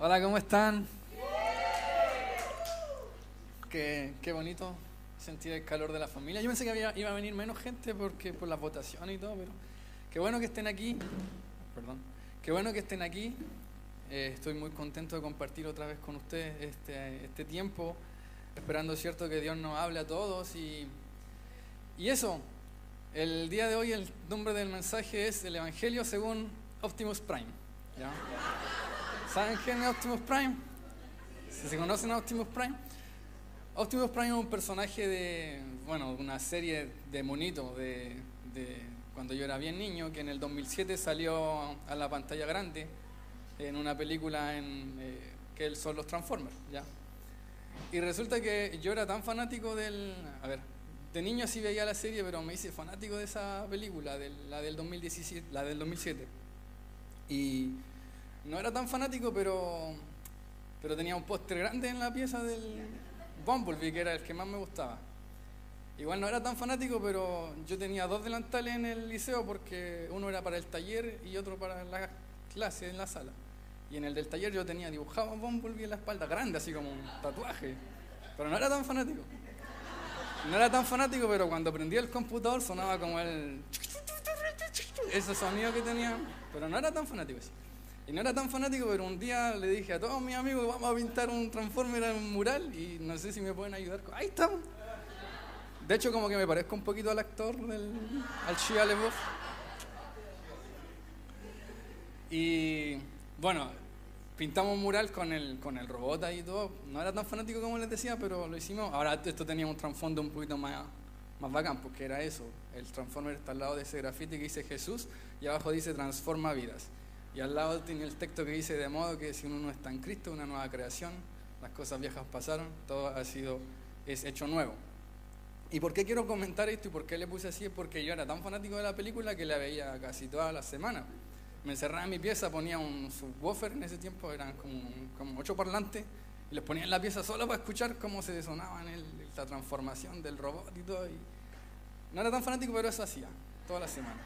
Hola, ¿cómo están? Qué, qué bonito sentir el calor de la familia. Yo pensé que había- iba a venir menos gente porque por las votaciones y todo, pero qué bueno que estén aquí. Perdón. Qué bueno que estén aquí. Eh, estoy muy contento de compartir otra vez con ustedes este, este tiempo, esperando, cierto, que Dios nos hable a todos. Y, y eso, el día de hoy el nombre del mensaje es el Evangelio según Optimus Prime. ¿ya? ¿Saben quién es Optimus Prime? ¿Se conocen Optimus Prime? Optimus Prime es un personaje de, bueno, una serie de monitos de, de cuando yo era bien niño, que en el 2007 salió a la pantalla grande en una película en, eh, que son los Transformers, ¿ya? Y resulta que yo era tan fanático del, a ver, de niño sí veía la serie, pero me hice fanático de esa película, de la del 2017, la del 2007. Y no era tan fanático, pero, pero tenía un póster grande en la pieza del Bumblebee, que era el que más me gustaba. Igual no era tan fanático, pero yo tenía dos delantales en el liceo porque uno era para el taller y otro para la clase en la sala. Y en el del taller yo tenía dibujado a Bumblebee en la espalda, grande, así como un tatuaje. Pero no era tan fanático. No era tan fanático, pero cuando prendía el computador sonaba como el... Ese sonido que tenía. Pero no era tan fanático. sí. Y no era tan fanático, pero un día le dije a todos mis amigos, vamos a pintar un Transformer en un mural y no sé si me pueden ayudar. Ahí estamos. De hecho, como que me parezco un poquito al actor, del, al Shia LaBeouf. Y bueno, pintamos un mural con el, con el robot ahí y todo. No era tan fanático como les decía, pero lo hicimos. Ahora esto tenía un trasfondo un poquito más, más bacán, porque era eso. El Transformer está al lado de ese grafiti que dice Jesús y abajo dice transforma vidas. Y al lado tiene el texto que dice de modo que si uno no está en Cristo, una nueva creación, las cosas viejas pasaron, todo ha sido, es hecho nuevo. ¿Y por qué quiero comentar esto y por qué le puse así? Es porque yo era tan fanático de la película que la veía casi todas las semanas. Me encerraba en mi pieza, ponía un subwoofer en ese tiempo, eran como, como ocho parlantes, y los ponía en la pieza solo para escuchar cómo se sonaban la transformación del robot y todo. Y no era tan fanático, pero eso hacía, todas las semanas.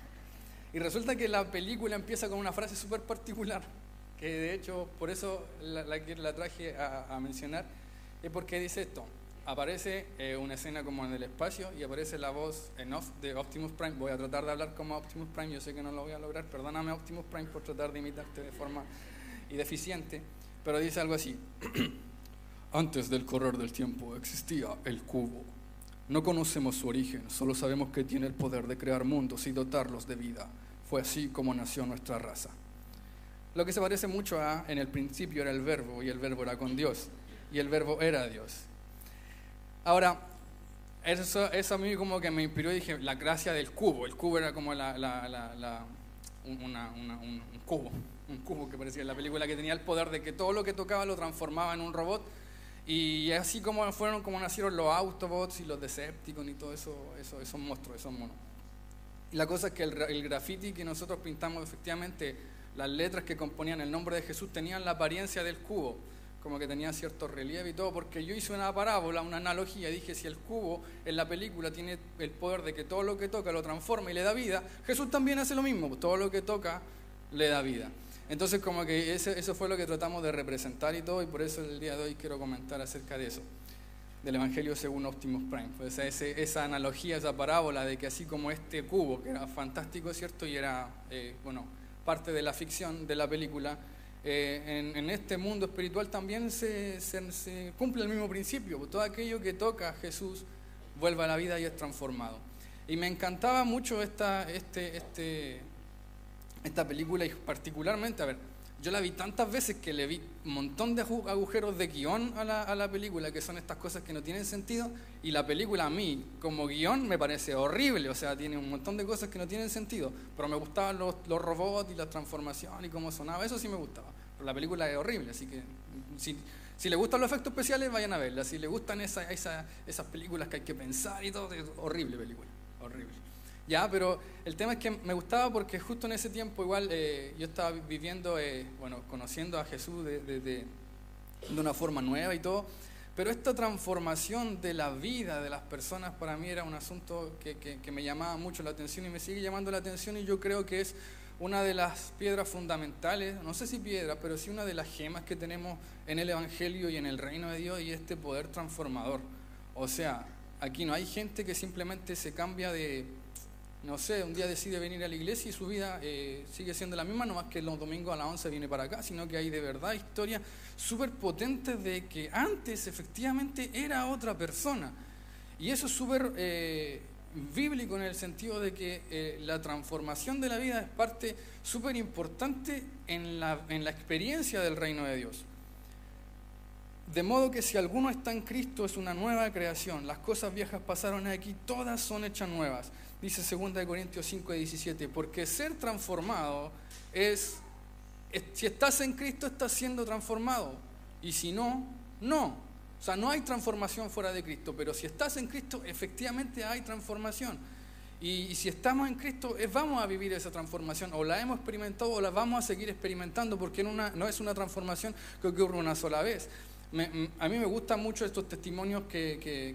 Y resulta que la película empieza con una frase súper particular, que de hecho por eso la, la, la traje a, a mencionar, es porque dice esto. Aparece eh, una escena como en el espacio y aparece la voz en off de Optimus Prime. Voy a tratar de hablar como Optimus Prime, yo sé que no lo voy a lograr, perdóname Optimus Prime por tratar de imitarte de forma y deficiente, pero dice algo así. Antes del correr del tiempo existía el cubo. No conocemos su origen, solo sabemos que tiene el poder de crear mundos y dotarlos de vida. Fue así como nació nuestra raza. Lo que se parece mucho a, en el principio era el verbo, y el verbo era con Dios, y el verbo era Dios. Ahora, eso, eso a mí como que me inspiró y dije, la gracia del cubo. El cubo era como una- una- un- un cubo, un cubo que parecía en la película que tenía el poder de que todo lo que tocaba lo transformaba en un robot. Y así como fueron como nacieron los Autobots y los Decepticons y todo eso, eso esos monstruos, esos monos. La cosa es que el, el graffiti que nosotros pintamos, efectivamente, las letras que componían el nombre de Jesús tenían la apariencia del cubo, como que tenía cierto relieve y todo, porque yo hice una parábola, una analogía, dije, si el cubo en la película tiene el poder de que todo lo que toca lo transforma y le da vida, Jesús también hace lo mismo, todo lo que toca le da vida. Entonces como que eso fue lo que tratamos de representar y todo, y por eso el día de hoy quiero comentar acerca de eso del Evangelio según Optimus Prime. Pues ese- esa analogía, esa parábola de que así como este cubo, que era fantástico, ¿cierto? Y era, eh, bueno, parte de la ficción de la película, eh, en, este mundo espiritual también se, se- se cumple el mismo principio. Todo aquello que toca a Jesús vuelve a la vida y es transformado. Y me encantaba mucho esta, este, este, esta película y particularmente, a ver, yo la vi tantas veces que le vi un montón de agujeros de guion a la, a la película, que son estas cosas que no tienen sentido, y la película a mí, como guion, me parece horrible, o sea, tiene un montón de cosas que no tienen sentido, pero me gustaban los, los robots y la transformación y cómo sonaba, eso sí me gustaba, pero la película es horrible, así que si, si le gustan los efectos especiales, vayan a verla, si le gustan esa, esa- esas películas que hay que pensar y todo, es horrible película, horrible. Ya, pero el tema es que me gustaba porque justo en ese tiempo igual eh, yo estaba viviendo, eh, bueno, conociendo a Jesús de, de- de- de una forma nueva y todo, pero esta transformación de la vida de las personas para mí era un asunto que, que- que me llamaba mucho la atención y me sigue llamando la atención y yo creo que es una de las piedras fundamentales, no sé si piedra, pero sí una de las gemas que tenemos en el Evangelio y en el reino de Dios y este poder transformador. O sea, aquí no hay gente que simplemente se cambia de, no sé, un día decide venir a la iglesia y su vida eh, sigue siendo la misma, no más que los domingos a las 11 viene para acá, sino que hay de verdad historias súper potentes de que antes efectivamente era otra persona. Y eso es súper... Eh, bíblico en el sentido de que eh, la transformación de la vida es parte súper importante en la, en la experiencia del reino de Dios. De modo que si alguno está en Cristo es una nueva creación. Las cosas viejas pasaron aquí, todas son hechas nuevas. Dice 2 Corintios 5, 17. Porque ser transformado es, si estás en Cristo estás siendo transformado. Y si no, no. O sea, no hay transformación fuera de Cristo, pero si estás en Cristo, efectivamente hay transformación. Y, si estamos en Cristo, vamos a vivir esa transformación, o la hemos experimentado o la vamos a seguir experimentando, porque no es una transformación que ocurre una sola vez a mí me gustan mucho estos testimonios que,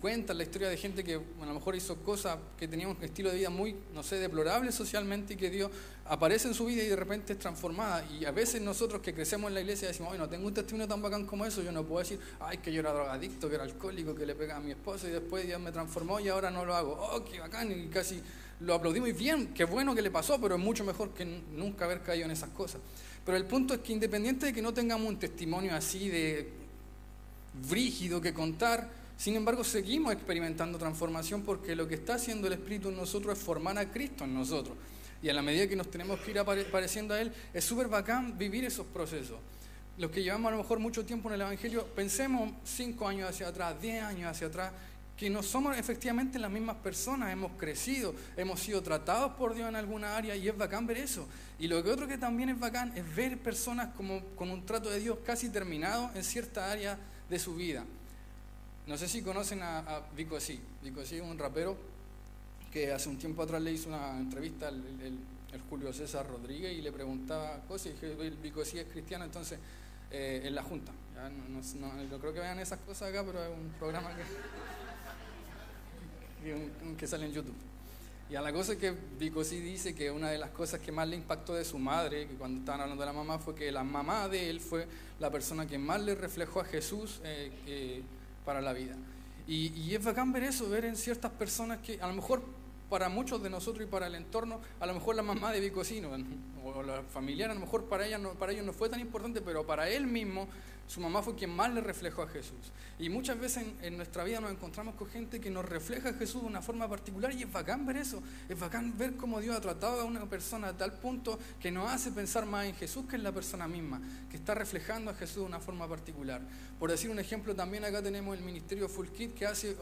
cuentan la historia de gente que a lo mejor hizo cosas que tenía un estilo de vida muy, no sé, deplorable socialmente y que Dios aparece en su vida y de repente es transformada. Y a veces nosotros que crecemos en la iglesia decimos, no tengo un testimonio tan bacán como eso, yo no puedo decir, ay, que yo era drogadicto, que era alcohólico, que le pegaba a mi esposo y después Dios me transformó y ahora no lo hago. Oh, qué bacán, y casi lo aplaudimos y bien, qué bueno que le pasó, pero es mucho mejor que nunca haber caído en esas cosas. Pero el punto es que independiente de que no tengamos un testimonio así de brígido que contar, sin embargo seguimos experimentando transformación porque lo que está haciendo el Espíritu en nosotros es formar a Cristo en nosotros. Y a la medida que nos tenemos que ir apareciendo a Él, es súper bacán vivir esos procesos. Los que llevamos a lo mejor mucho tiempo en el Evangelio, pensemos cinco años hacia atrás, diez años hacia atrás, que no somos efectivamente las mismas personas, hemos crecido, hemos sido tratados por Dios en alguna área y es bacán ver eso. Y lo que otro que también es bacán es ver personas como con un trato de Dios casi terminado en cierta área de su vida. No sé si conocen a, Vico C. Vico C es un rapero que hace un tiempo atrás le hizo una entrevista al Julio César Rodríguez y le preguntaba cosas y dije, Vico C es cristiano, entonces eh, en la Junta. no, creo que vean esas cosas acá, pero es un programa que que sale en YouTube. Y a la cosa que Vico sí dice que una de las cosas que más le impactó de su madre, que cuando estaban hablando de la mamá, fue que la mamá de él fue la persona que más le reflejó a Jesús eh, para la vida. Y, y, es bacán ver eso, ver en ciertas personas que a lo mejor para muchos de nosotros y para el entorno, a lo mejor la mamá de Vicocino o la familiar, a lo mejor para, ella no, para ellos no fue tan importante, pero para él mismo su mamá fue quien más le reflejó a Jesús. Y muchas veces en, nuestra vida nos encontramos con gente que nos refleja a Jesús de una forma particular y es bacán ver eso. Es bacán ver cómo Dios ha tratado a una persona a tal punto que nos hace pensar más en Jesús que en la persona misma, que está reflejando a Jesús de una forma particular. Por decir un ejemplo, también acá tenemos el ministerio Full Kit que hace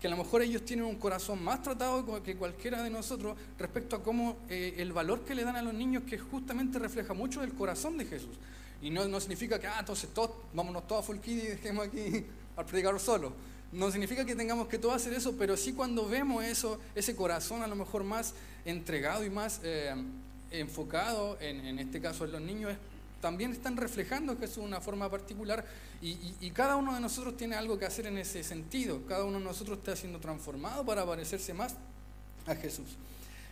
que a lo mejor ellos tienen un corazón más tratado que cualquiera de nosotros respecto a cómo eh, el valor que le dan a los niños que justamente refleja mucho el corazón de Jesús. Y no, no significa que, ah, entonces todos, vámonos todos a full y dejemos aquí al predicador solo. No significa que tengamos que todos hacer eso, pero sí cuando vemos eso, ese corazón a lo mejor más entregado y más eh, enfocado, en, en, este caso en los niños, también están reflejando a Jesús de una forma particular y, cada uno de nosotros tiene algo que hacer en ese sentido. Cada uno de nosotros está siendo transformado para parecerse más a Jesús.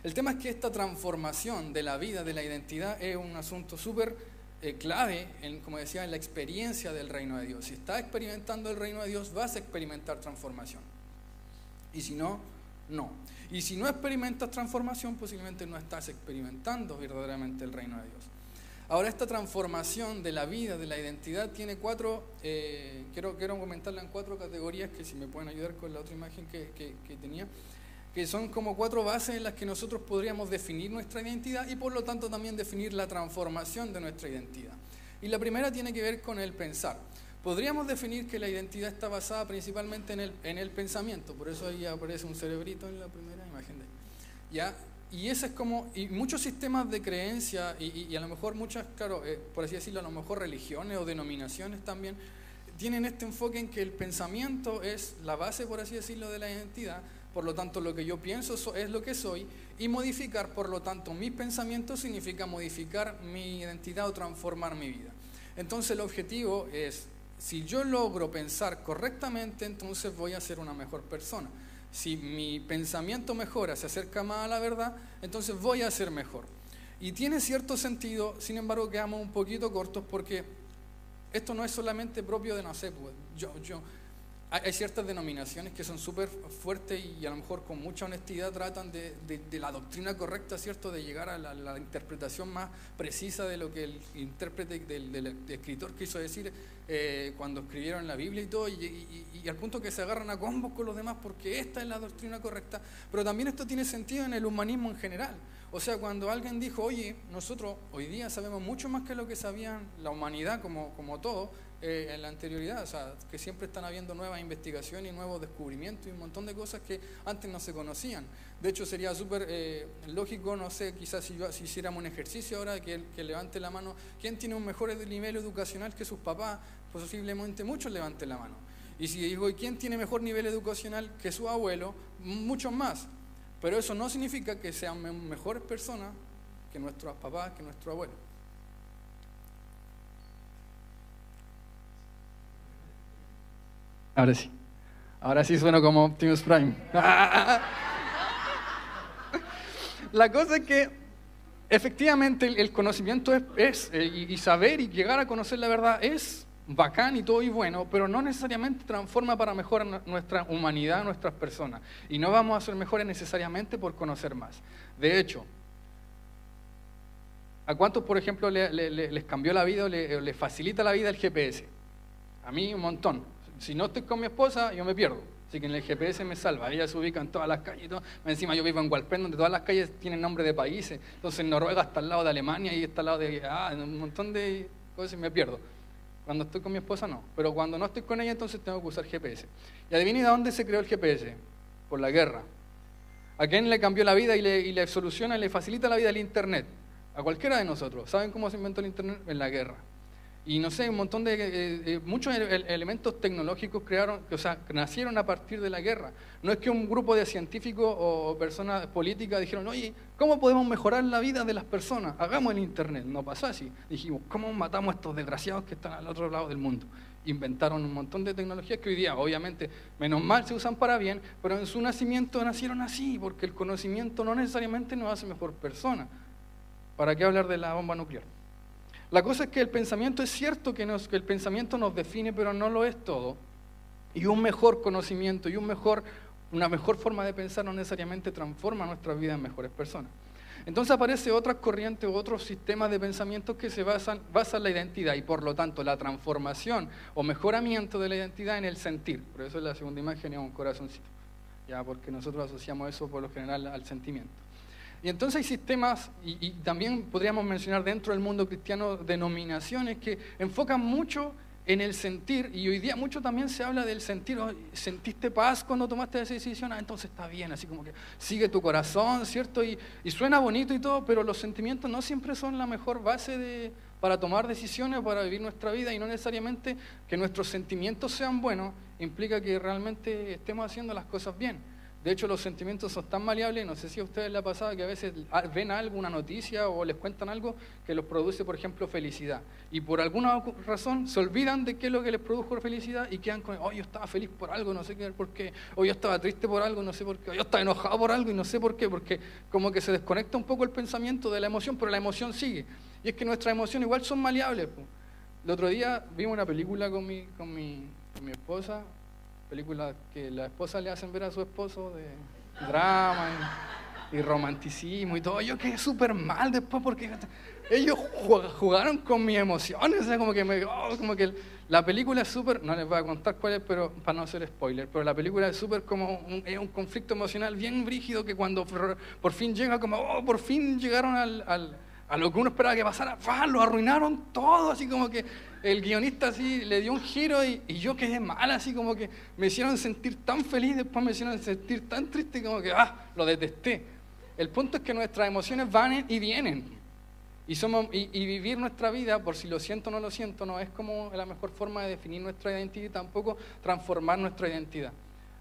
El tema es que esta transformación de la vida, de la identidad, es un asunto súper eh, clave, en, como decía, en la experiencia del reino de Dios. Si estás experimentando el reino de Dios, vas a experimentar transformación. Y si no, no. Y si no experimentas transformación, posiblemente no estás experimentando verdaderamente el reino de Dios. Ahora, esta transformación de la vida, de la identidad, tiene cuatro, eh, quiero, quiero comentarla en cuatro categorías que si me pueden ayudar con la otra imagen que, que tenía que son como cuatro bases en las que nosotros podríamos definir nuestra identidad y por lo tanto también definir la transformación de nuestra identidad. Y la primera tiene que ver con el pensar. Podríamos definir que la identidad está basada principalmente en el, en el pensamiento, por eso ahí aparece un cerebrito en la primera imagen de ¿Ya? Y ese es como, y muchos sistemas de creencia, y, a lo mejor muchas, claro, eh, por así decirlo, a lo mejor religiones o denominaciones también, tienen este enfoque en que el pensamiento es la base, por así decirlo, de la identidad, por lo tanto lo que yo pienso es lo que soy, y modificar, por lo tanto, mis pensamientos significa modificar mi identidad o transformar mi vida. Entonces el objetivo es, si yo logro pensar correctamente, entonces voy a ser una mejor persona. Si mi pensamiento mejora, se acerca más a la verdad, entonces voy a ser mejor. Y tiene cierto sentido, sin embargo quedamos un poquito cortos porque esto no es solamente propio de, no yo, yo, hay ciertas denominaciones que son súper fuertes y a lo mejor con mucha honestidad tratan de, la doctrina correcta, ¿cierto? De llegar a la, interpretación más precisa de lo que el intérprete del, escritor quiso decir eh, cuando escribieron la Biblia y todo, y, y, al punto que se agarran a combos con los demás porque esta es la doctrina correcta. Pero también esto tiene sentido en el humanismo en general. O sea, cuando alguien dijo, oye, nosotros hoy día sabemos mucho más que lo que sabían la humanidad como, como todo, eh, en la anterioridad, o sea, que siempre están habiendo nuevas investigaciones y nuevos descubrimientos y un montón de cosas que antes no se conocían. De hecho, sería súper eh, lógico, no sé, quizás si, hiciéramos un ejercicio ahora, que, que levante la mano, ¿quién tiene un mejor nivel educacional que sus papás? Posiblemente muchos levanten la mano. Y si digo, ¿y quién tiene mejor nivel educacional que su abuelo? Muchos más. Pero eso no significa que sean mejores personas que nuestros papás, que nuestro abuelo. Ahora sí. Ahora sí suena como Optimus Prime. La cosa es que efectivamente el, conocimiento es, eh, y, saber y llegar a conocer la verdad es bacán y todo y bueno, pero no necesariamente transforma para mejorar nuestra humanidad, nuestras personas. Y no vamos a ser mejores necesariamente por conocer más. De hecho, ¿a cuántos, por ejemplo, les cambió la vida o les facilita la vida el GPS? A mí un montón si no estoy con mi esposa, yo me pierdo. Así que en el GPS me salva. Ella se ubica en todas las calles. Y todo. Encima yo vivo en Walpen, donde todas las calles tienen nombre de países. Entonces Noruega está al lado de Alemania y está al lado de... Ah, un montón de cosas y me pierdo. Cuando estoy con mi esposa no. Pero cuando no estoy con ella, entonces tengo que usar GPS. Y adivinen de dónde se creó el GPS. Por la guerra. ¿A quién le cambió la vida y le, y le soluciona y le facilita la vida el Internet? A cualquiera de nosotros. ¿Saben cómo se inventó el Internet? En la guerra. Y no sé, un montón de, eh, eh, muchos elementos tecnológicos crearon, o sea, nacieron a partir de la guerra. No es que un grupo de científicos o personas políticas dijeron, oye, ¿cómo podemos mejorar la vida de las personas? Hagamos el Internet. No pasó así. Dijimos, ¿cómo matamos a estos desgraciados que están al otro lado del mundo? Inventaron un montón de tecnologías que hoy día, obviamente, menos mal se usan para bien, pero en su nacimiento nacieron así, porque el conocimiento no necesariamente nos hace mejor persona. ¿Para qué hablar de la bomba nuclear? La cosa es que el pensamiento es cierto que, el pensamiento nos define, pero no lo es todo. Y un mejor conocimiento y un mejor, una mejor forma de pensar no necesariamente transforma nuestra vida en mejores personas. Entonces aparece otra corriente u otros sistemas de pensamiento que se basan, basan la identidad y por lo tanto la transformación o mejoramiento de la identidad en el sentir. Por eso es la segunda imagen es un corazoncito, ya porque nosotros asociamos eso por lo general al sentimiento. Y entonces hay sistemas, y, también podríamos mencionar dentro del mundo cristiano denominaciones que enfocan mucho en el sentir, y hoy día mucho también se habla del sentir, ¿sentiste paz cuando tomaste esa decisión? Ah, entonces está bien, así como que sigue tu corazón, ¿cierto? Y, suena bonito y todo, pero los sentimientos no siempre son la mejor base de, para tomar decisiones, para vivir nuestra vida, y no necesariamente que nuestros sentimientos sean buenos, implica que realmente estemos haciendo las cosas bien. De hecho, los sentimientos son tan maleables, no sé si a ustedes les ha pasado que a veces ven algo, una noticia o les cuentan algo que los produce, por ejemplo, felicidad. Y por alguna razón se olvidan de qué es lo que les produjo felicidad y quedan con, oh, yo estaba feliz por algo, no sé qué, por qué, o yo estaba triste por algo, no sé por qué, o yo estaba enojado por algo y no sé por qué, porque como que se desconecta un poco el pensamiento de la emoción, pero la emoción sigue. Y es que nuestras emociones igual son maleables. El otro día vimos una película con mi, con mi, con mi esposa, película que la esposa le hacen ver a su esposo de drama y, romanticismo y todo. Yo quedé súper mal después porque ellos jugaron con mis emociones, o como que, me, oh, como que la película es súper, no les voy a contar cuál es, pero para no hacer spoiler, pero la película es súper como un, un, conflicto emocional bien brígido que cuando por, fin llega como, oh, por fin llegaron al, a lo que uno esperaba que pasara, lo arruinaron todo, así como que el guionista así le dio un giro y, yo quedé mal, así como que me hicieron sentir tan feliz, después me hicieron sentir tan triste como que, ah, lo detesté. El punto es que nuestras emociones van y vienen. Y, somos, y, vivir nuestra vida, por si lo siento o no lo siento, no es como la mejor forma de definir nuestra identidad y tampoco transformar nuestra identidad.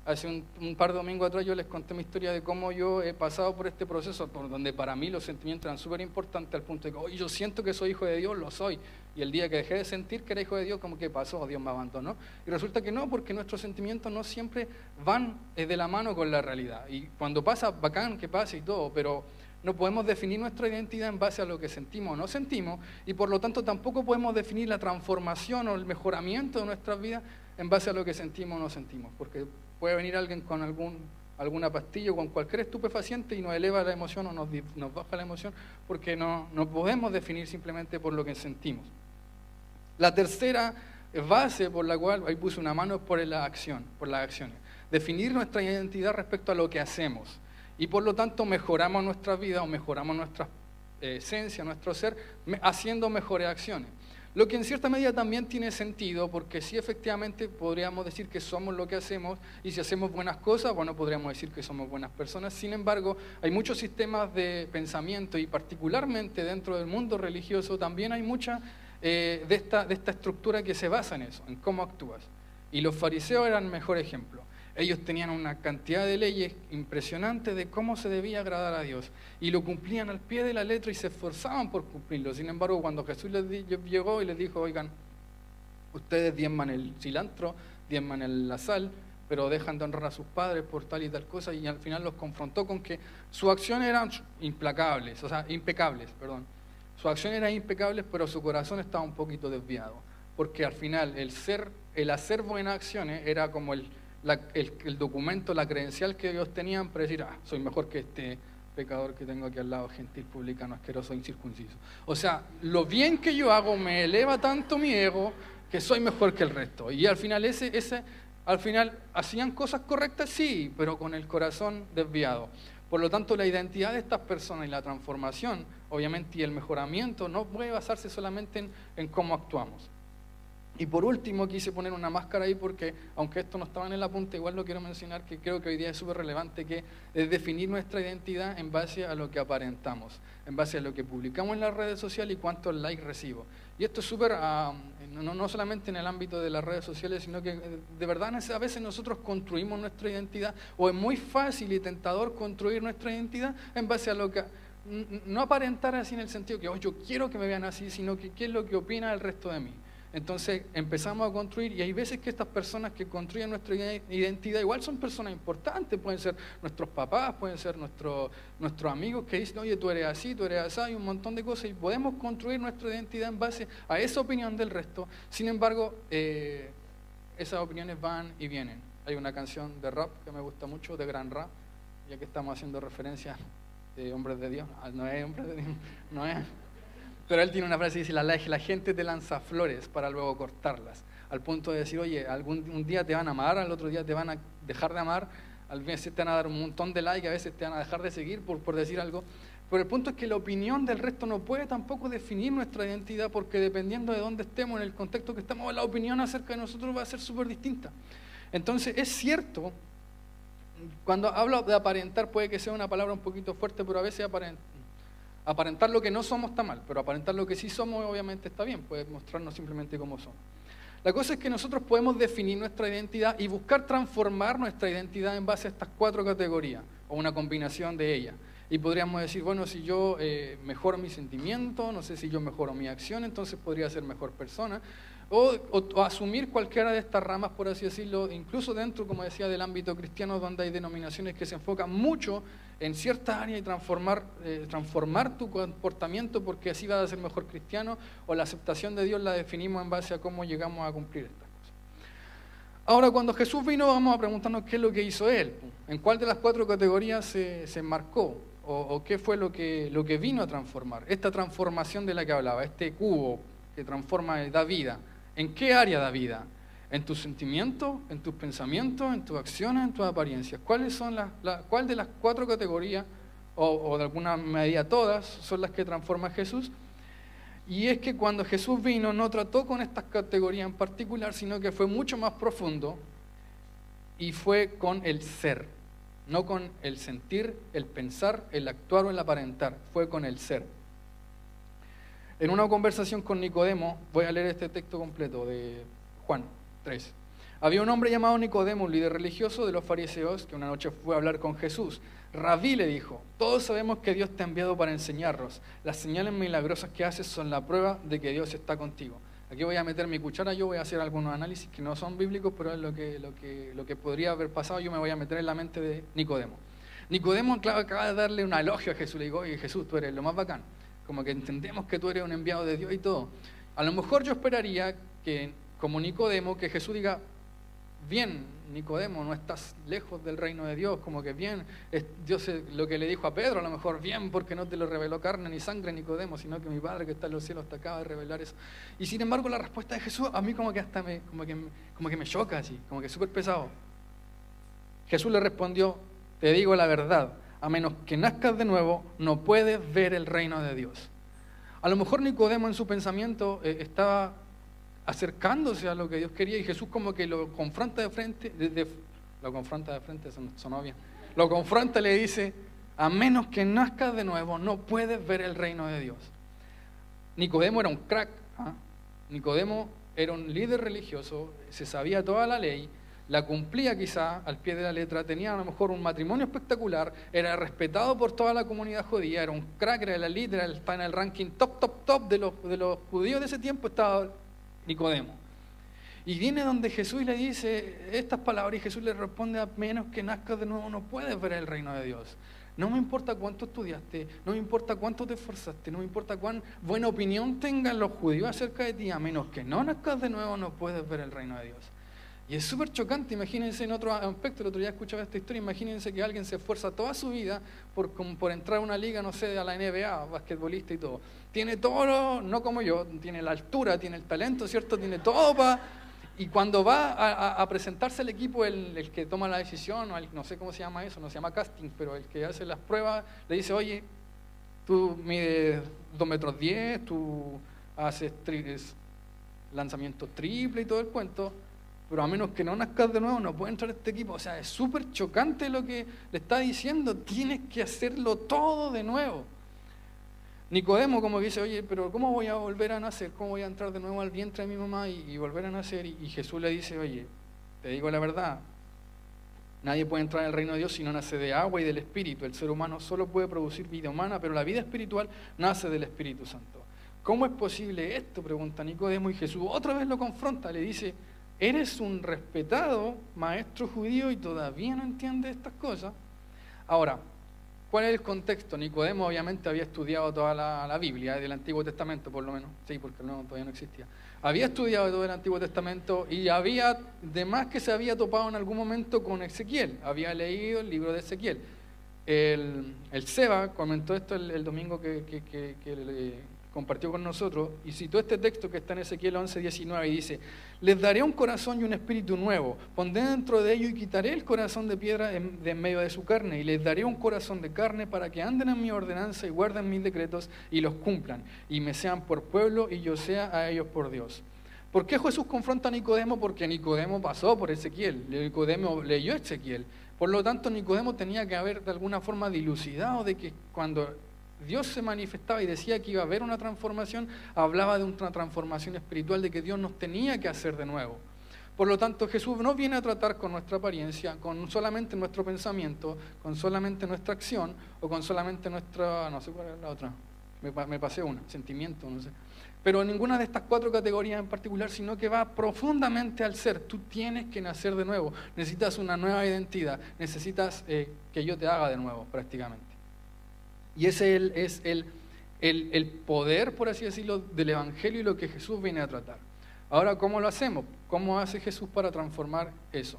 Hace un, par de domingos atrás yo les conté mi historia de cómo yo he pasado por este proceso, por donde para mí los sentimientos eran súper importantes, al punto de que hoy yo siento que soy hijo de Dios, lo soy. Y el día que dejé de sentir que era hijo de Dios, como que pasó, Dios me abandonó. Y resulta que no, porque nuestros sentimientos no siempre van eh, de la mano con la realidad. Y cuando pasa, bacán que pase y todo, pero no podemos definir nuestra identidad en base a lo que sentimos o no sentimos, y por lo tanto tampoco podemos definir la transformación o el mejoramiento de nuestras vidas en base a lo que sentimos o no sentimos, porque puede venir alguien con algún, alguna pastilla o con cualquier estupefaciente y nos eleva la emoción o nos, nos baja la emoción, porque no, no podemos definir simplemente por lo que sentimos. La tercera base por la cual, ahí puse una mano, es por la acción, por las acciones. Definir nuestra identidad respecto a lo que hacemos. Y por lo tanto mejoramos nuestra vida o mejoramos nuestra eh, esencia, nuestro ser, haciendo mejores acciones. Lo que en cierta medida también tiene sentido, porque sí efectivamente podríamos decir que somos lo que hacemos, y si hacemos buenas cosas, bueno, podríamos decir que somos buenas personas. Sin embargo, hay muchos sistemas de pensamiento, y particularmente dentro del mundo religioso, también hay mucha eh, de, esta, de esta estructura que se basa en eso, en cómo actúas. Y los fariseos eran el mejor ejemplo. Ellos tenían una cantidad de leyes impresionantes de cómo se debía agradar a Dios y lo cumplían al pie de la letra y se esforzaban por cumplirlo. Sin embargo, cuando Jesús les llegó y les dijo, oigan, ustedes diezman el cilantro, diezman la sal, pero dejan de honrar a sus padres por tal y tal cosa y al final los confrontó con que sus acciones eran implacables, o sea, impecables, perdón. Sus acciones eran impecables, pero su corazón estaba un poquito desviado, porque al final el ser, el hacer buenas acciones era como el documento, la credencial que ellos tenían para decir, ah, soy mejor que este pecador que tengo aquí al lado, gentil, publicano, asqueroso, incircunciso. O sea, lo bien que yo hago me eleva tanto mi ego que soy mejor que el resto. Y al final ese, ese, al final hacían cosas correctas, sí, pero con el corazón desviado. Por lo tanto, la identidad de estas personas y la transformación, obviamente, y el mejoramiento no puede basarse solamente en cómo actuamos. Y por último quise poner una máscara ahí porque, aunque esto no estaba en la punta, igual lo quiero mencionar que creo que hoy día es súper relevante, que es definir nuestra identidad en base a lo que aparentamos, en base a lo que publicamos en las redes sociales y cuántos likes recibo. Y esto es súper, ah, no, no, solamente en el ámbito de las redes sociales, sino que eh, de verdad a veces nosotros construimos nuestra identidad, o es muy fácil y tentador construir nuestra identidad en base a lo que no aparentar así en el sentido que oh, yo quiero que me vean así, sino que qué es lo que opina el resto de mí. Entonces empezamos a construir y hay veces que estas personas que construyen nuestra identidad igual son personas importantes, pueden ser nuestros papás, pueden ser nuestros amigos que dicen, oye, tú eres así, tú eres así, hay un montón de cosas y podemos construir nuestra identidad en base a esa opinión del resto. Sin embargo, eh, esas opiniones van y vienen. Hay una canción de rap que me gusta mucho, de Gran Rap, ya que estamos haciendo referencia de hombres de Dios, ah, no es hombres de Dios, no es pero él tiene una frase que dice, la, la gente te lanza flores para luego cortarlas. Al punto de decir, oye, algún un día te van a amar, al otro día te van a dejar de amar, a veces te van a dar un montón de like, a veces te van a dejar de seguir por, por decir algo. Pero el punto es que la opinión del resto no puede tampoco definir nuestra identidad porque dependiendo de dónde estemos, en el contexto que estamos, la opinión acerca de nosotros va a ser súper distinta. Entonces es cierto, cuando hablo de aparentar puede que sea una palabra un poquito fuerte, pero a veces aparentar Aparentar lo que no somos está mal, pero aparentar lo que sí somos obviamente está bien, puede mostrarnos simplemente cómo somos. La cosa es que nosotros podemos definir nuestra identidad y buscar transformar nuestra identidad en base a estas cuatro categorías, o una combinación de ellas. Y podríamos decir, bueno, si yo eh, mejoro mi sentimiento, no sé si yo mejoro mi acción, entonces podría ser mejor persona. O, asumir cualquiera de estas ramas, por así decirlo, incluso dentro, como decía, del ámbito cristiano, donde hay denominaciones que se enfocan mucho en cierta área y transformar, eh, transformar tu comportamiento porque así vas a ser mejor cristiano, o la aceptación de Dios la definimos en base a cómo llegamos a cumplir estas cosas. Ahora, cuando Jesús vino, vamos a preguntarnos qué es lo que hizo Él, en cuál de las cuatro categorías se, se marcó, o, o, qué fue lo que, lo que vino a transformar. Esta transformación de la que hablaba, este cubo que transforma, da vida ¿En qué área da vida? ¿En tus sentimientos, en tus pensamientos, en tus acciones, en tus apariencias? ¿Cuáles son las, ¿Cuál de las cuatro categorías, o, de alguna medida todas, son las que transforma Jesús? Y es que cuando Jesús vino no trató con estas categorías en particular, sino que fue mucho más profundo y fue con el ser, no con el sentir, el pensar, el actuar o el aparentar, fue con el ser. En una conversación con Nicodemo, voy a leer este texto completo de Juan 3. Había un hombre llamado Nicodemo, un líder religioso de los fariseos, que una noche fue a hablar con Jesús. Rabí le dijo, todos sabemos que Dios te ha enviado para enseñarnos. Las señales milagrosas que haces son la prueba de que Dios está contigo. Aquí voy a meter mi cuchara, yo voy a hacer algunos análisis que no son bíblicos, pero es lo que, lo que, lo que podría haber pasado, yo me voy a meter en la mente de Nicodemo. Nicodemo acaba de darle un elogio a Jesús. Le digo, oye Jesús, tú eres lo más bacán. Como que entendemos que tú eres un enviado de Dios y todo. A lo mejor yo esperaría que, como Nicodemo, que Jesús diga, bien, Nicodemo, no estás lejos del reino de Dios, como que bien, es Dios lo que le dijo a Pedro, a lo mejor bien, porque no te lo reveló carne ni sangre Nicodemo, sino que mi Padre que está en los cielos te acaba de revelar eso. Y sin embargo la respuesta de Jesús a mí como que hasta me, como que, como que me choca así, como que súper pesado. Jesús le respondió, te digo la verdad, a menos que nazcas de nuevo, no puedes ver el reino de Dios. A lo mejor Nicodemo en su pensamiento eh, estaba acercándose a lo que Dios quería y Jesús como que lo confronta de frente, lo confronta de frente, sonó bien, lo confronta y le dice, a menos que nazcas de nuevo, no puedes ver el reino de Dios. Nicodemo era un crack, ¿ah? Nicodemo era un líder religioso, se sabía toda la ley, la cumplía quizá al pie de la letra, tenía a lo mejor un matrimonio espectacular, era respetado por toda la comunidad judía, era un crack, era la líder, estaba en el ranking top, top, top de los, de los judíos de ese tiempo, estaba Nicodemo. Y viene donde Jesús le dice estas palabras y Jesús le responde, a menos que nazcas de nuevo no puedes ver el reino de Dios. No me importa cuánto estudiaste, no me importa cuánto te esforzaste, no me importa cuán buena opinión tengan los judíos acerca de ti, a menos que no nazcas de nuevo no puedes ver el reino de Dios. Y es súper chocante, imagínense en otro aspecto, el otro día escuchaba esta historia, imagínense que alguien se esfuerza toda su vida por, entrar a una liga, no sé, a la NBA, basquetbolista y todo. Tiene todo, no como yo, tiene la altura, tiene el talento, ¿cierto? Tiene todo para... Y cuando va a, presentarse el equipo, el, que toma la decisión, no sé cómo se llama eso, no se llama casting, pero el que hace las pruebas, le dice, oye, tú mides 2 metros 10, tú haces lanzamiento triple y todo el cuento, pero a menos que no nazcas de nuevo no puede entrar este equipo. O sea, es súper chocante lo que le está diciendo, tienes que hacerlo todo de nuevo. Nicodemo como dice, oye, pero ¿cómo voy a volver a nacer? ¿Cómo voy a entrar de nuevo al vientre de mi mamá y, volver a nacer? Y, Jesús le dice, oye, te digo la verdad, nadie puede entrar en el reino de Dios si no nace de agua y del Espíritu. El ser humano solo puede producir vida humana, pero la vida espiritual nace del Espíritu Santo. ¿Cómo es posible esto? Pregunta Nicodemo y Jesús otra vez lo confronta, le dice, eres un respetado maestro judío y todavía no entiendes estas cosas. Ahora, ¿cuál es el contexto? Nicodemo obviamente había estudiado toda la, Biblia, del Antiguo Testamento por lo menos, sí, porque no, todavía no existía. Había estudiado todo el Antiguo Testamento y había, de más que se había topado en algún momento con Ezequiel, había leído el libro de Ezequiel. El, Seba comentó esto el, domingo que, que, que, que compartió con nosotros y citó este texto que está en Ezequiel 11, 19 y dice, les daré un corazón y un espíritu nuevo, pondré dentro de ellos y quitaré el corazón de piedra de en medio de su carne y les daré un corazón de carne para que anden en mi ordenanza y guarden mis decretos y los cumplan y me sean por pueblo y yo sea a ellos por Dios. ¿Por qué Jesús confronta a Nicodemo? Porque Nicodemo pasó por Ezequiel, Nicodemo leyó Ezequiel. Por lo tanto, Nicodemo tenía que haber de alguna forma dilucidado de que cuando Dios se manifestaba y decía que iba a haber una transformación, hablaba de una transformación espiritual, de que Dios nos tenía que hacer de nuevo. Por lo tanto, Jesús no viene a tratar con nuestra apariencia, con solamente nuestro pensamiento, con solamente nuestra acción o con solamente nuestra, no sé cuál es la otra, me, pasé una, sentimiento, no sé. Pero ninguna de estas cuatro categorías en particular, sino que va profundamente al ser. Tú tienes que nacer de nuevo, necesitas una nueva identidad, necesitas eh, que yo te haga de nuevo prácticamente. Y ese es el, el, poder, por así decirlo, del Evangelio y lo que Jesús viene a tratar. Ahora, ¿cómo lo hacemos? ¿Cómo hace Jesús para transformar eso?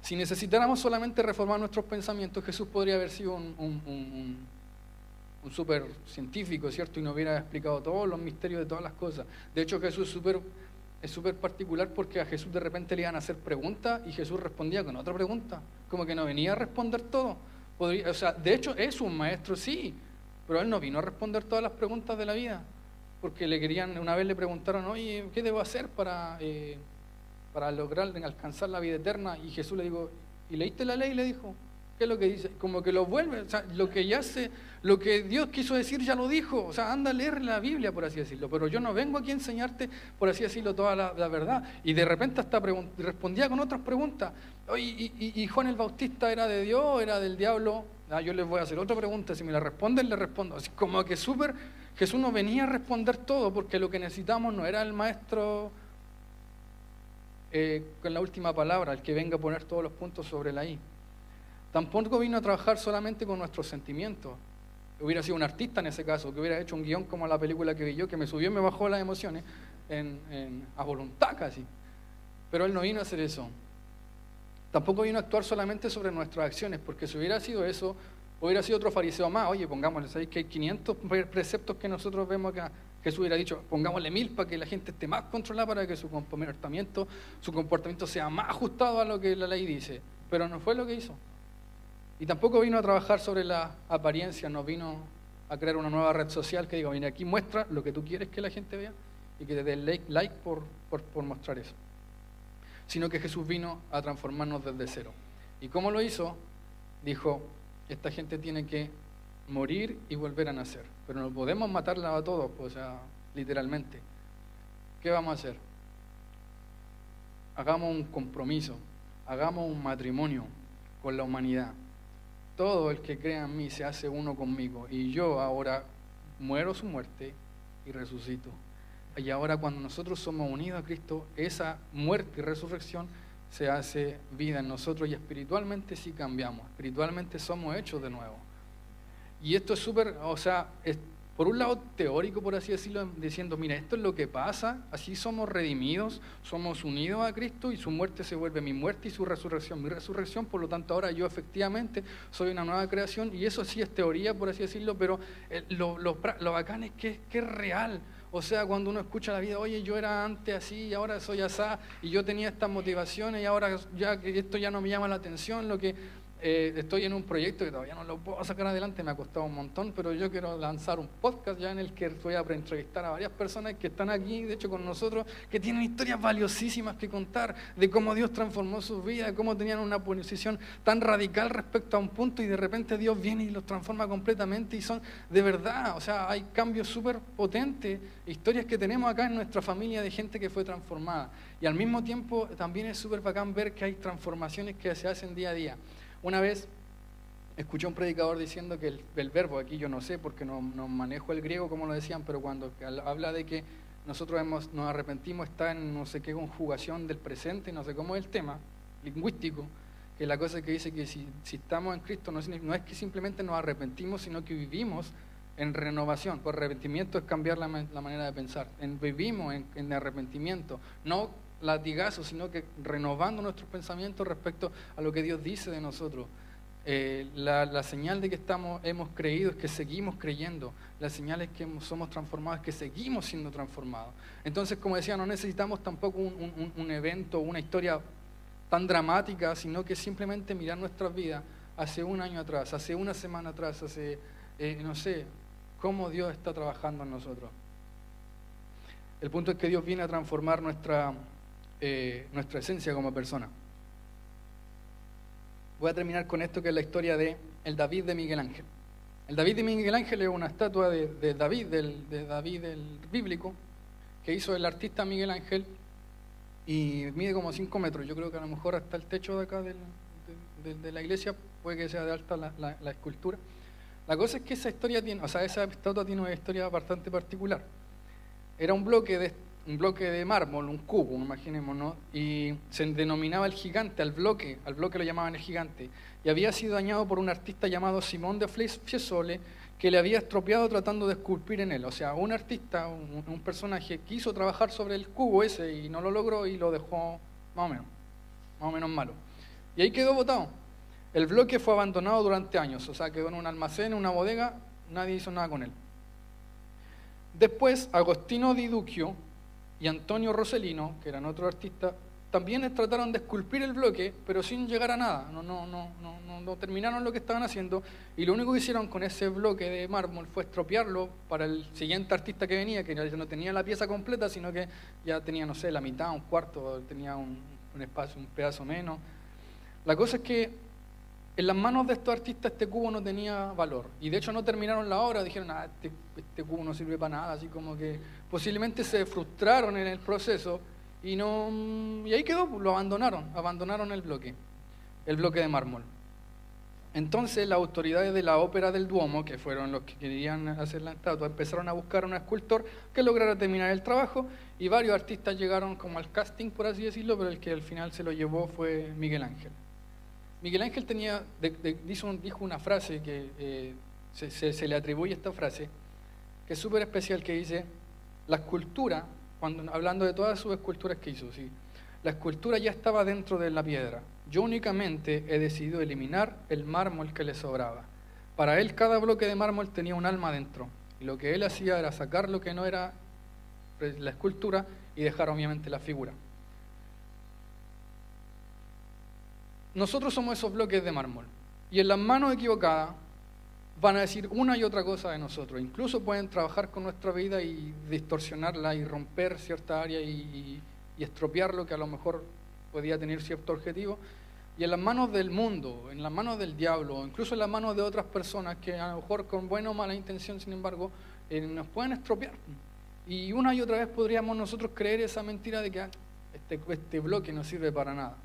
Si necesitáramos solamente reformar nuestros pensamientos, Jesús podría haber sido un, un, súper científico, ¿cierto? Y no hubiera explicado todos los misterios de todas las cosas. De hecho, Jesús super, es súper particular porque a Jesús de repente le iban a hacer preguntas y Jesús respondía con otra pregunta. Como que no venía a responder todo o sea, de hecho es un maestro, sí, pero él no vino a responder todas las preguntas de la vida, porque le querían, una vez le preguntaron, oye, ¿qué debo hacer para, eh, para lograr alcanzar la vida eterna? Y Jesús le dijo, ¿y leíste la ley? Le dijo, ¿qué es lo que dice? Como que lo vuelve, o sea, lo que ya se, lo que Dios quiso decir ya lo dijo, o sea, anda a leer la Biblia, por así decirlo, pero yo no vengo aquí a enseñarte, por así decirlo, toda la, verdad. Y de repente hasta respondía con otras preguntas. ¿y, Juan el Bautista era de Dios, era del diablo? Ah, yo les voy a hacer otra pregunta, si me la responden, le respondo. Así como que súper, Jesús no venía a responder todo, porque lo que necesitamos no era el maestro eh, con la última palabra, el que venga a poner todos los puntos sobre la I. Tampoco vino a trabajar solamente con nuestros sentimientos. Hubiera sido un artista en ese caso, que hubiera hecho un guion como la película que vi yo, que me subió y me bajó las emociones a voluntad casi. Pero él no vino a hacer eso. Tampoco vino a actuar solamente sobre nuestras acciones, porque si hubiera sido eso, hubiera sido otro fariseo más. Oye, pongámosle, ¿sabéis que hay 500 preceptos que nosotros vemos acá? Jesús hubiera dicho, pongámosle mil para que la gente esté más controlada, para que su comportamiento, su comportamiento sea más ajustado a lo que la ley dice. Pero no fue lo que hizo. Y tampoco vino a trabajar sobre la apariencia, no vino a crear una nueva red social que diga, mira, aquí muestra lo que tú quieres que la gente vea y que te dé like por, mostrar eso. Sino que Jesús vino a transformarnos desde cero. ¿Y cómo lo hizo? Dijo, esta gente tiene que morir y volver a nacer. Pero no podemos matarla a todos, pues, o sea, literalmente. ¿Qué vamos a hacer? Hagamos un compromiso, hagamos un matrimonio con la humanidad todo el que crea en mí se hace uno conmigo. Y yo ahora muero su muerte y resucito. Y ahora cuando nosotros somos unidos a Cristo, esa muerte y resurrección se hace vida en nosotros y espiritualmente sí cambiamos. Espiritualmente somos hechos de nuevo. Y esto es súper, o sea, por un lado teórico, por así decirlo, diciendo, mira, esto es lo que pasa, así somos redimidos, somos unidos a Cristo y su muerte se vuelve mi muerte y su resurrección mi resurrección, por lo tanto ahora yo efectivamente soy una nueva creación y eso sí es teoría, por así decirlo, pero eh, lo, lo, bacán es que, que es real. O sea, cuando uno escucha la vida, oye, yo era antes así y ahora soy asá, y yo tenía estas motivaciones y ahora ya esto ya no me llama la atención, lo que eh, estoy en un proyecto que todavía no lo puedo sacar adelante, me ha costado un montón, pero yo quiero lanzar un podcast ya en el que voy a entrevistar a varias personas que están aquí, de hecho con nosotros, que tienen historias valiosísimas que contar de cómo Dios transformó sus vidas, de cómo tenían una posición tan radical respecto a un punto y de repente Dios viene y los transforma completamente y son de verdad, o sea, hay cambios súper potentes, historias que tenemos acá en nuestra familia de gente que fue transformada. Y al mismo tiempo también es súper bacán ver que hay transformaciones que se hacen día a día. Una vez escuché a un predicador diciendo que el, verbo, aquí yo no sé porque no, manejo el griego como lo decían, pero cuando habla de que nosotros hemos, nos arrepentimos está en no sé qué conjugación del presente, no sé cómo es el tema lingüístico, que la cosa que dice que si, estamos en Cristo no, es que simplemente nos arrepentimos, sino que vivimos en renovación. Por arrepentimiento es cambiar la, manera de pensar. En, vivimos en, en arrepentimiento, no latigazo, sino que renovando nuestros pensamientos respecto a lo que Dios dice de nosotros. Eh, la, señal de que estamos, hemos creído es que seguimos creyendo. La señal es que somos transformados, es que seguimos siendo transformados. Entonces, como decía, no necesitamos tampoco un, un, evento, una historia tan dramática, sino que simplemente mirar nuestras vidas hace un año atrás, hace una semana atrás, hace, eh, no sé, cómo Dios está trabajando en nosotros. El punto es que Dios viene a transformar nuestra, eh, nuestra esencia como persona. Voy a terminar con esto que es la historia de el David de Miguel Ángel. El David de Miguel Ángel es una estatua de, David, del, de David el bíblico, que hizo el artista Miguel Ángel y mide como 5 metros. Yo creo que a lo mejor hasta el techo de acá de, la iglesia puede que sea de alta la, la, escultura. La cosa es que esa historia tiene, o sea, esa estatua tiene una historia bastante particular. Era un bloque de, un bloque de mármol, un cubo, imaginémonos, y se denominaba el gigante, al bloque, al bloque lo llamaban el gigante, y había sido dañado por un artista llamado Simón de Fiesole, que le había estropeado tratando de esculpir en él. O sea, un artista, un, personaje, quiso trabajar sobre el cubo ese y no lo logró y lo dejó más o menos, más o menos malo. Y ahí quedó botado. El bloque fue abandonado durante años, o sea, quedó en un almacén, en una bodega, nadie hizo nada con él. Después, Agostino Di Duccio, y Antonio Roselino, que eran otros artistas, también trataron de esculpir el bloque, pero sin llegar a nada. No, no, no, no, no, terminaron lo que estaban haciendo y lo único que hicieron con ese bloque de mármol fue estropearlo para el siguiente artista que venía, que no tenía la pieza completa, sino que ya tenía, no sé, la mitad, un cuarto, tenía un, un espacio, un pedazo menos. La cosa es que en las manos de estos artistas este cubo no tenía valor. Y de hecho no terminaron la obra, dijeron, ah, este, este, cubo no sirve para nada, así como que posiblemente se frustraron en el proceso y, no, y ahí quedó, lo abandonaron, abandonaron el bloque, el bloque de mármol. Entonces las autoridades de la ópera del Duomo, que fueron los que querían hacer la estatua, empezaron a buscar un escultor que lograra terminar el trabajo y varios artistas llegaron como al casting, por así decirlo, pero el que al final se lo llevó fue Miguel Ángel. Miguel Ángel tenía, dijo, una frase que eh, se, le atribuye esta frase, que es súper especial, que dice, la escultura, cuando, hablando de todas sus esculturas que hizo, ¿sí? la escultura ya estaba dentro de la piedra. Yo únicamente he decidido eliminar el mármol que le sobraba. Para él cada bloque de mármol tenía un alma dentro. Y lo que él hacía era sacar lo que no era la escultura y dejar obviamente la figura. Nosotros somos esos bloques de mármol. Y en las manos equivocadas van a decir una y otra cosa de nosotros. Incluso pueden trabajar con nuestra vida y distorsionarla y romper cierta área y, y estropear lo que a lo mejor podía tener cierto objetivo. Y en las manos del mundo, en las manos del diablo, incluso en las manos de otras personas que a lo mejor con buena o mala intención, sin embargo, eh, nos pueden estropear. Y una y otra vez podríamos nosotros creer esa mentira de que ah, este, este bloque no sirve para nada.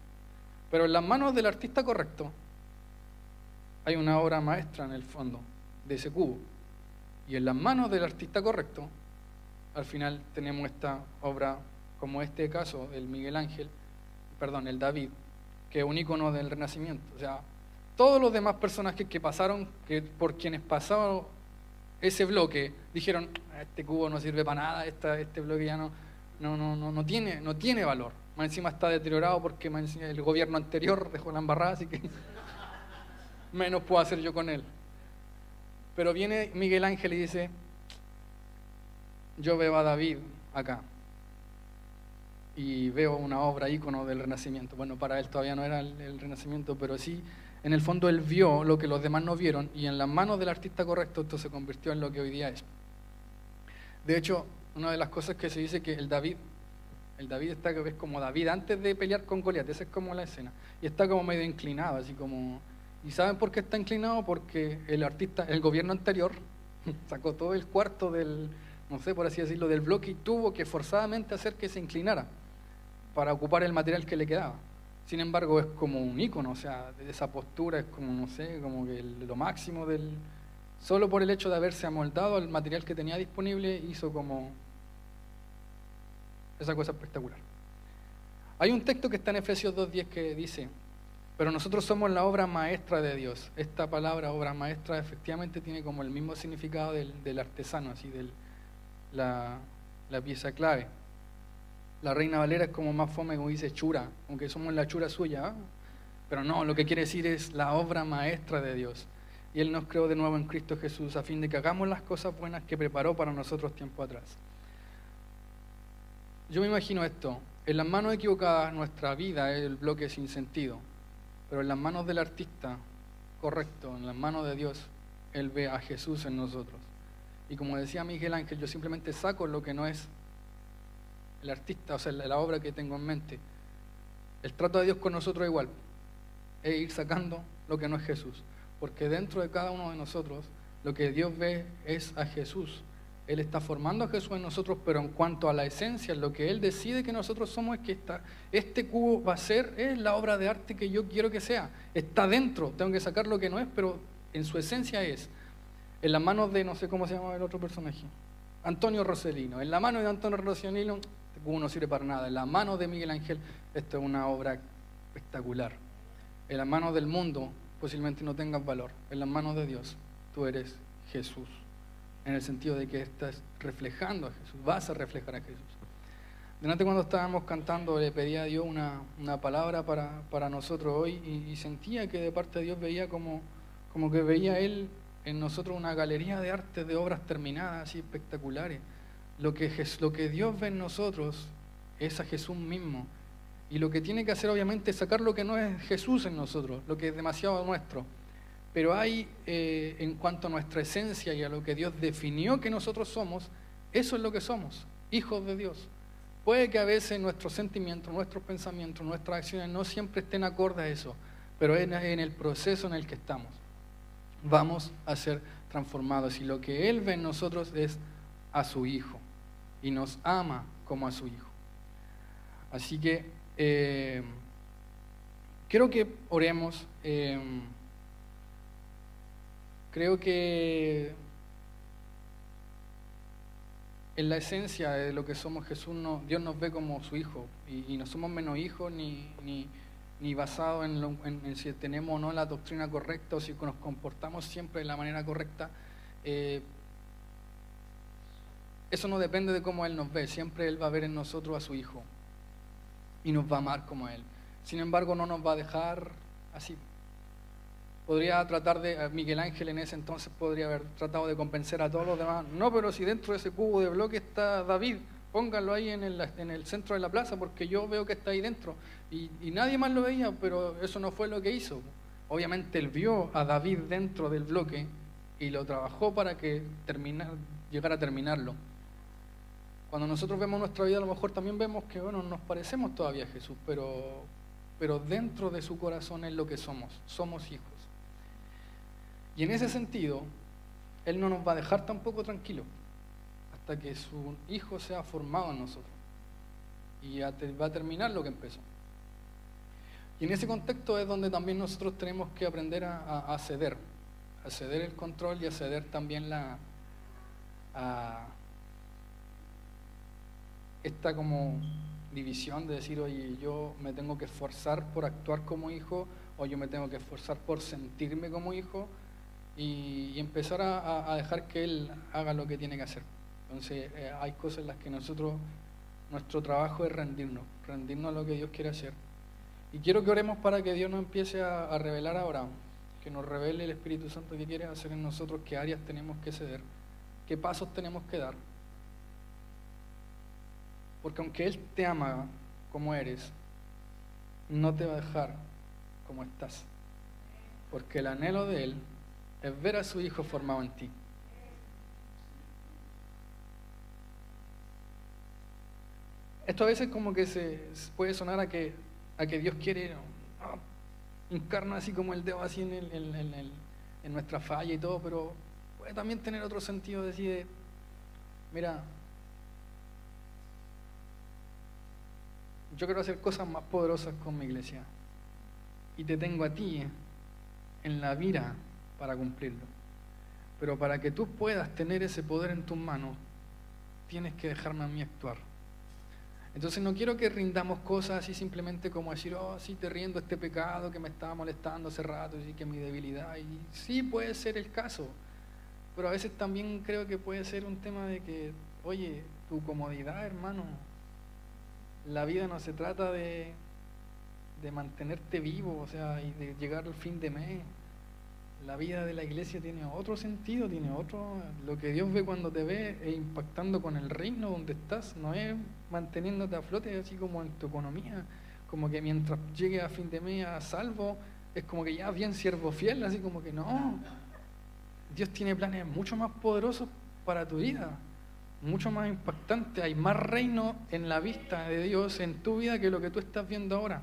Pero en las manos del artista correcto hay una obra maestra en el fondo de ese cubo. Y en las manos del artista correcto, al final tenemos esta obra, como este caso, el Miguel Ángel, perdón, el David, que es un icono del Renacimiento. O sea, todos los demás personajes que pasaron, que por quienes pasaron ese bloque, dijeron, ah, este cubo no sirve para nada, este bloque ya no, no, no, no, no, tiene, no tiene valor. Más encima está deteriorado porque el gobierno anterior dejó la embarrada, así que menos puedo hacer yo con él. Pero viene Miguel Ángel y dice, yo veo a David acá y veo una obra ícono del Renacimiento. Bueno, para él todavía no era el, Renacimiento, pero sí, en el fondo él vio lo que los demás no vieron y en las manos del artista correcto esto se convirtió en lo que hoy día es. De hecho, una de las cosas que se dice que el David, el David está como David antes de pelear con Goliat, esa es como la escena, y está como medio inclinado, así como... ¿Y saben por qué está inclinado? Porque el artista, el gobierno anterior, sacó todo el cuarto del, no sé, por así decirlo, del bloque y tuvo que forzadamente hacer que se inclinara para ocupar el material que le quedaba. Sin embargo, es como un ícono, o sea, de esa postura es como, no sé, como que lo máximo del... Solo por el hecho de haberse amoldado al material que tenía disponible, hizo como esa cosa espectacular. Hay un texto que está en Efesios 2.10 que dice, pero nosotros somos la obra maestra de Dios. Esta palabra obra maestra efectivamente tiene como el mismo significado del, artesano, así, de la, la pieza clave. La Reina Valera es como más fome, como dice chura, aunque somos la chura suya. ¿ah? Pero no, lo que quiere decir es la obra maestra de Dios. Y Él nos creó de nuevo en Cristo Jesús a fin de que hagamos las cosas buenas que preparó para nosotros tiempo atrás. Yo me imagino esto. En las manos equivocadas nuestra vida es el bloque sin sentido. Pero en las manos del artista correcto, en las manos de Dios, Él ve a Jesús en nosotros. Y como decía Miguel Ángel, yo simplemente saco lo que no es el artista, o sea, la obra que tengo en mente. El trato de Dios con nosotros es igual, es ir sacando lo que no es Jesús. Porque dentro de cada uno de nosotros, lo que Dios ve es a Jesús. Él está formando a Jesús en nosotros, pero en cuanto a la esencia, lo que Él decide que nosotros somos es que este cubo va a ser es la obra de arte que yo quiero que sea. Está dentro, tengo que sacar lo que no es, pero en su esencia es. En las manos de, no sé cómo se llama el otro personaje, Antonio Roselino. En la mano de Antonio Roselino no sirve para nada. En la mano de Miguel Ángel, esto es una obra espectacular. En las manos del mundo posiblemente no tengas valor. En las manos de Dios, tú eres Jesús. En el sentido de que estás reflejando a Jesús, vas a reflejar a Jesús. Delante cuando estábamos cantando le pedía a Dios una, palabra para, nosotros hoy y, y, sentía que de parte de Dios veía como, como que veía Él en nosotros una galería de arte, de obras terminadas, así espectaculares lo que, lo que Dios ve en nosotros es a Jesús mismo. Y lo que tiene que hacer obviamente es sacar lo que no es Jesús en nosotros, lo que es demasiado nuestro. Pero hay, eh, en cuanto a nuestra esencia y a lo que Dios definió que nosotros somos, eso es lo que somos, hijos de Dios. Puede que a veces nuestros sentimientos, nuestros pensamientos, nuestras acciones no siempre estén acordes a eso, pero es en el proceso en el que estamos. Vamos a ser transformados y lo que Él ve en nosotros es a su Hijo y nos ama como a su Hijo. Así que eh, quiero que oremos. Eh, creo que en la esencia de lo que somos Jesús, Dios nos ve como su Hijo y, no somos menos hijos ni, ni, ni basado en si tenemos o no la doctrina correcta o si nos comportamos siempre de la manera correcta. Eh, eso no depende de cómo Él nos ve, siempre Él va a ver en nosotros a su Hijo y nos va a amar como Él. Sin embargo, no nos va a dejar así. Podría tratar de, eh, Miguel Ángel en ese entonces podría haber tratado de convencer a todos los demás. No, pero si dentro de ese cubo de bloque está David, pónganlo ahí en el, en el centro de la plaza porque yo veo que está ahí dentro. Y, nadie más lo veía, pero eso no fue lo que hizo. Obviamente él vio a David dentro del bloque y lo trabajó para que terminar, llegara a terminarlo. Cuando nosotros vemos nuestra vida, a lo mejor también vemos que, bueno, nos parecemos todavía a Jesús, pero dentro de su corazón es lo que somos, somos hijos. Y en ese sentido, Él no nos va a dejar tampoco tranquilos hasta que su Hijo sea formado en nosotros. Y va a terminar lo que empezó. Y en ese contexto es donde también nosotros tenemos que aprender a, a- a ceder, a ceder el control y a ceder también la, a esta como división de decir, oye, yo me tengo que esforzar por actuar como hijo o yo me tengo que esforzar por sentirme como hijo y, empezar a dejar que él haga lo que tiene que hacer. Entonces eh, hay cosas en las que nosotros, nuestro trabajo es rendirnos, rendirnos a lo que Dios quiere hacer. Y quiero que oremos para que Dios nos empiece a, a revelar ahora, que nos revele el Espíritu Santo que quiere hacer en nosotros, qué áreas tenemos que ceder, qué pasos tenemos que dar. Porque aunque Él te ama como eres, no te va a dejar como estás. Porque el anhelo de Él es ver a su Hijo formado en ti. Esto a veces como que se puede sonar a que, a que Dios quiere ah, encarna así como el dedo así en, en- en nuestra falla y todo, pero puede también tener otro sentido de decir, de, mira, yo quiero hacer cosas más poderosas con mi iglesia y te tengo a ti en la vida para cumplirlo. Pero para que tú puedas tener ese poder en tus manos, tienes que dejarme a mí actuar. Entonces no quiero que rindamos cosas así simplemente como decir, oh, sí, te riendo este pecado que me estaba molestando hace rato, y que mi debilidad. Y sí puede ser el caso, pero a veces también creo que puede ser un tema de que, oye, tu comodidad, hermano, la vida no se trata de, de mantenerte vivo, o sea, y de llegar al fin de mes. La vida de la iglesia tiene otro sentido, tiene otro. Lo que Dios ve cuando te ve es impactando con el reino donde estás, no es manteniéndote a flote así como en tu economía, como que mientras llegue a fin de mes a salvo, es como que ya bien siervo fiel, así como que no. Dios tiene planes mucho más poderosos para tu vida, mucho más impactantes. Hay más reino en la vista de Dios en tu vida que lo que tú estás viendo ahora.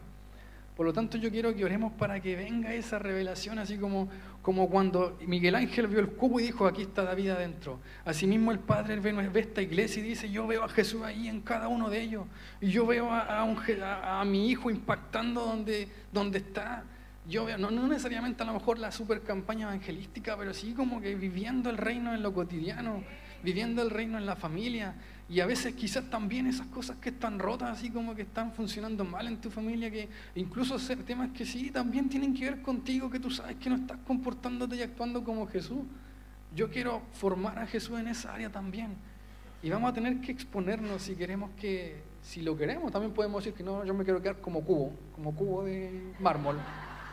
Por lo tanto, yo quiero que oremos para que venga esa revelación, así como, como cuando Miguel Ángel vio el cubo y dijo, aquí está David adentro. Asimismo, el Padre ve, esta iglesia y dice, yo veo a Jesús ahí en cada uno de ellos. Y yo veo a, a un a mi hijo impactando donde, donde está. Yo veo, no, no necesariamente a lo mejor la super campaña evangelística, pero sí como que viviendo el reino en lo cotidiano, viviendo el reino en la familia. Y a veces quizás también esas cosas que están rotas, así como que están funcionando mal en tu familia, que incluso temas que sí también tienen que ver contigo, que tú sabes que no estás comportándote y actuando como Jesús. Yo quiero formar a Jesús en esa área también. Y vamos a tener que exponernos si queremos que, si lo queremos, también podemos decir que no, yo me quiero quedar como cubo, como cubo de mármol.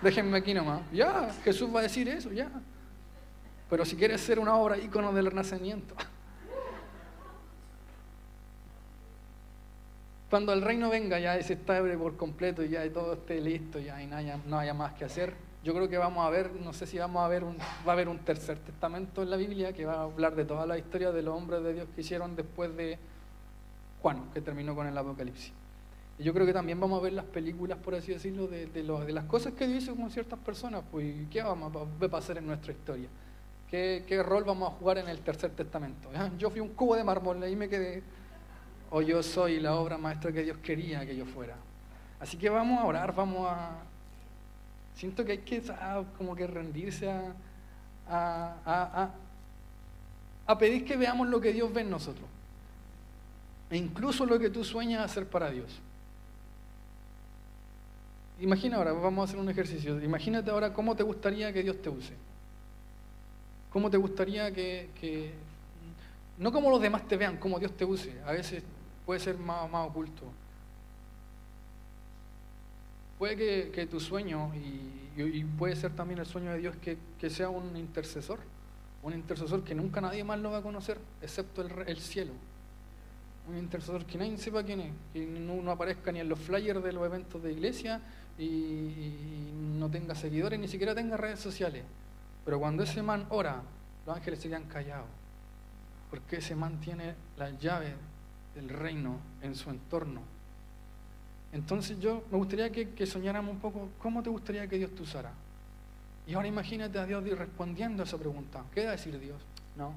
Déjenme aquí nomás. Ya, Jesús va a decir eso, ya. Pero si quieres ser una obra ícono del renacimiento. Cuando el reino venga ya se estable por completo y ya todo esté listo ya y no haya, no haya más que hacer, yo creo que vamos a ver, no sé si vamos a ver, un, va a haber un tercer testamento en la Biblia que va a hablar de toda la historia de los hombres de Dios que hicieron después de Juan, que terminó con el Apocalipsis. Y yo creo que también vamos a ver las películas, por así decirlo, de, de, lo- de las cosas que Dios hizo con ciertas personas, pues ¿qué vamos a pasar en nuestra historia? ¿Qué, ¿Qué rol vamos a jugar en el tercer testamento? Ah, Yo fui un cubo de mármol, ahí me quedé o yo soy la obra maestra que Dios quería que yo fuera. Así que vamos a orar, vamos a... Siento que hay que ah, como que rendirse a, a, a- a- pedir que veamos lo que Dios ve en nosotros. E incluso lo que tú sueñas hacer para Dios. imagina ahora, vamos a hacer un ejercicio. Imagínate ahora cómo te gustaría que Dios te use. ¿Cómo te gustaría que, que no como los demás te vean, como Dios te use? A veces puede ser más, más oculto. Puede que, que tu sueño, y, puede ser también el sueño de Dios, que, que, sea un intercesor. Un intercesor que nunca nadie más lo va a conocer, excepto el, el cielo. Un intercesor que nadie sepa quién es, que no, no aparezca ni en los flyers de los eventos de iglesia y, y no tenga seguidores, ni siquiera tenga redes sociales. Pero cuando ese man ora, los ángeles se quedan callados. Porque ese man tiene la llave del reino en su entorno. Entonces yo me gustaría que, soñáramos un poco, ¿cómo te gustaría que Dios te usara? Y ahora imagínate a Dios respondiendo a esa pregunta. ¿Qué va a decir Dios? No,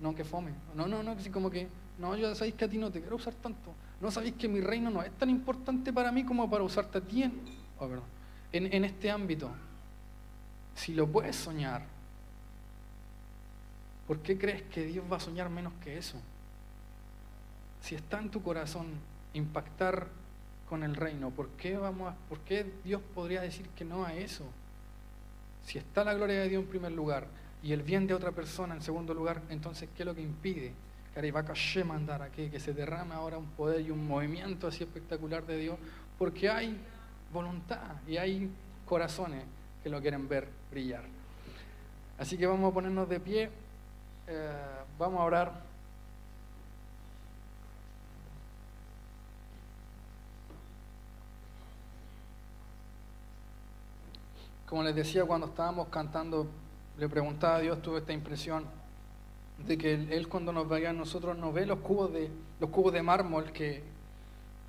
no, que fome. No, no, no, así como que, no, yo sabéis que a ti no te quiero usar tanto. No sabéis que mi reino no es tan importante para mí como para usarte a ti en, oh, en, en este ámbito. Si lo puedes soñar, ¿por qué crees que Dios va a soñar menos que eso? Si está en tu corazón impactar con el reino, ¿por qué, vamos a, ¿por qué Dios podría decir que no a eso? Si está la gloria de Dios en primer lugar y el bien de otra persona en segundo lugar, entonces ¿qué es lo que impide que se derrame ahora un poder y un movimiento así espectacular de Dios? Porque hay voluntad y hay corazones que lo quieren ver brillar. Así que vamos a ponernos de pie, eh, vamos a orar. Como les decía cuando estábamos cantando, le preguntaba a Dios, tuve esta impresión de que Él cuando nos vea a nosotros nos ve los cubos de, los cubos de mármol que,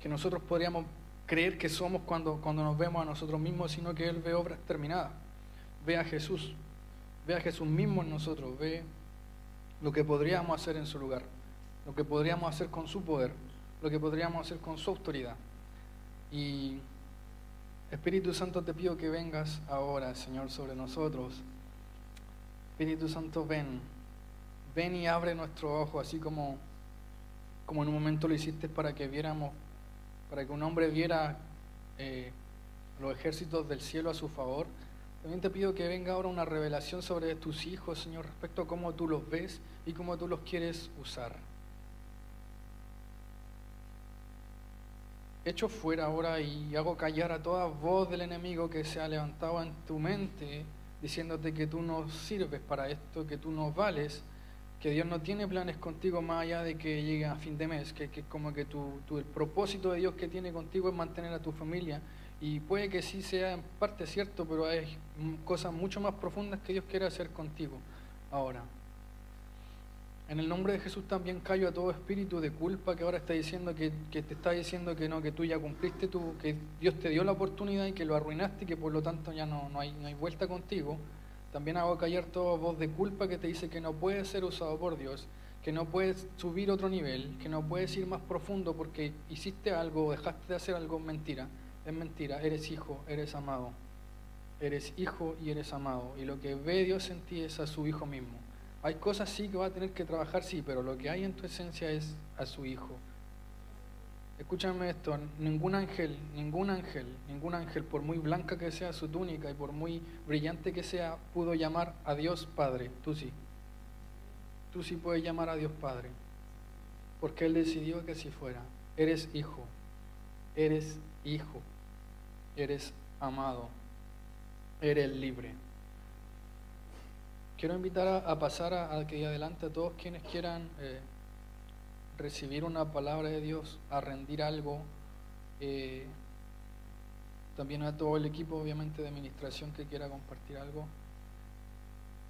que nosotros podríamos creer que somos cuando, cuando nos vemos a nosotros mismos, sino que Él ve obras terminadas. Ve a Jesús, ve a Jesús mismo en nosotros, ve lo que podríamos hacer en su lugar, lo que podríamos hacer con su poder, lo que podríamos hacer con su autoridad. Y Espíritu Santo, te pido que vengas ahora, Señor, sobre nosotros. Espíritu Santo, ven, ven y abre nuestro ojo, así como, como en un momento lo hiciste para que viéramos para que un hombre viera eh, los ejércitos del cielo a su favor. También te pido que venga ahora una revelación sobre tus hijos, Señor, respecto a cómo tú los ves y cómo tú los quieres usar. Echo fuera ahora y hago callar a toda voz del enemigo que se ha levantado en tu mente diciéndote que tú no sirves para esto, que tú no vales que Dios no tiene planes contigo más allá de que llegue a fin de mes, que, que como que tu, tu, el propósito de Dios que tiene contigo es mantener a tu familia. Y puede que sí sea en parte cierto, pero hay cosas mucho más profundas que Dios quiere hacer contigo ahora. En el nombre de Jesús también callo a todo espíritu de culpa que ahora está diciendo que, que, te está diciendo que no, que tú ya cumpliste tu, que Dios te dio la oportunidad y que lo arruinaste y que por lo tanto ya no, no, hay, no hay vuelta contigo. También hago callar toda voz de culpa que te dice que no puedes ser usado por Dios, que no puedes subir otro nivel, que no puedes ir más profundo porque hiciste algo o dejaste de hacer algo mentira. Es mentira, eres hijo, eres amado. Eres hijo y eres amado. Y lo que ve Dios en ti es a su hijo mismo. Hay cosas sí que va a tener que trabajar, sí, pero lo que hay en tu esencia es a su hijo. Escúchame esto, ningún ángel, ningún ángel, ningún ángel, por muy blanca que sea su túnica y por muy brillante que sea, pudo llamar a Dios Padre. Tú sí. Tú sí puedes llamar a Dios Padre. Porque Él decidió que así fuera. Eres hijo. Eres hijo. Eres amado. Eres libre. Quiero invitar a, pasar a, a, que adelante a todos quienes quieran... Eh, recibir una palabra de Dios, a rendir algo. Eh, también a todo el equipo, obviamente, de administración que quiera compartir algo.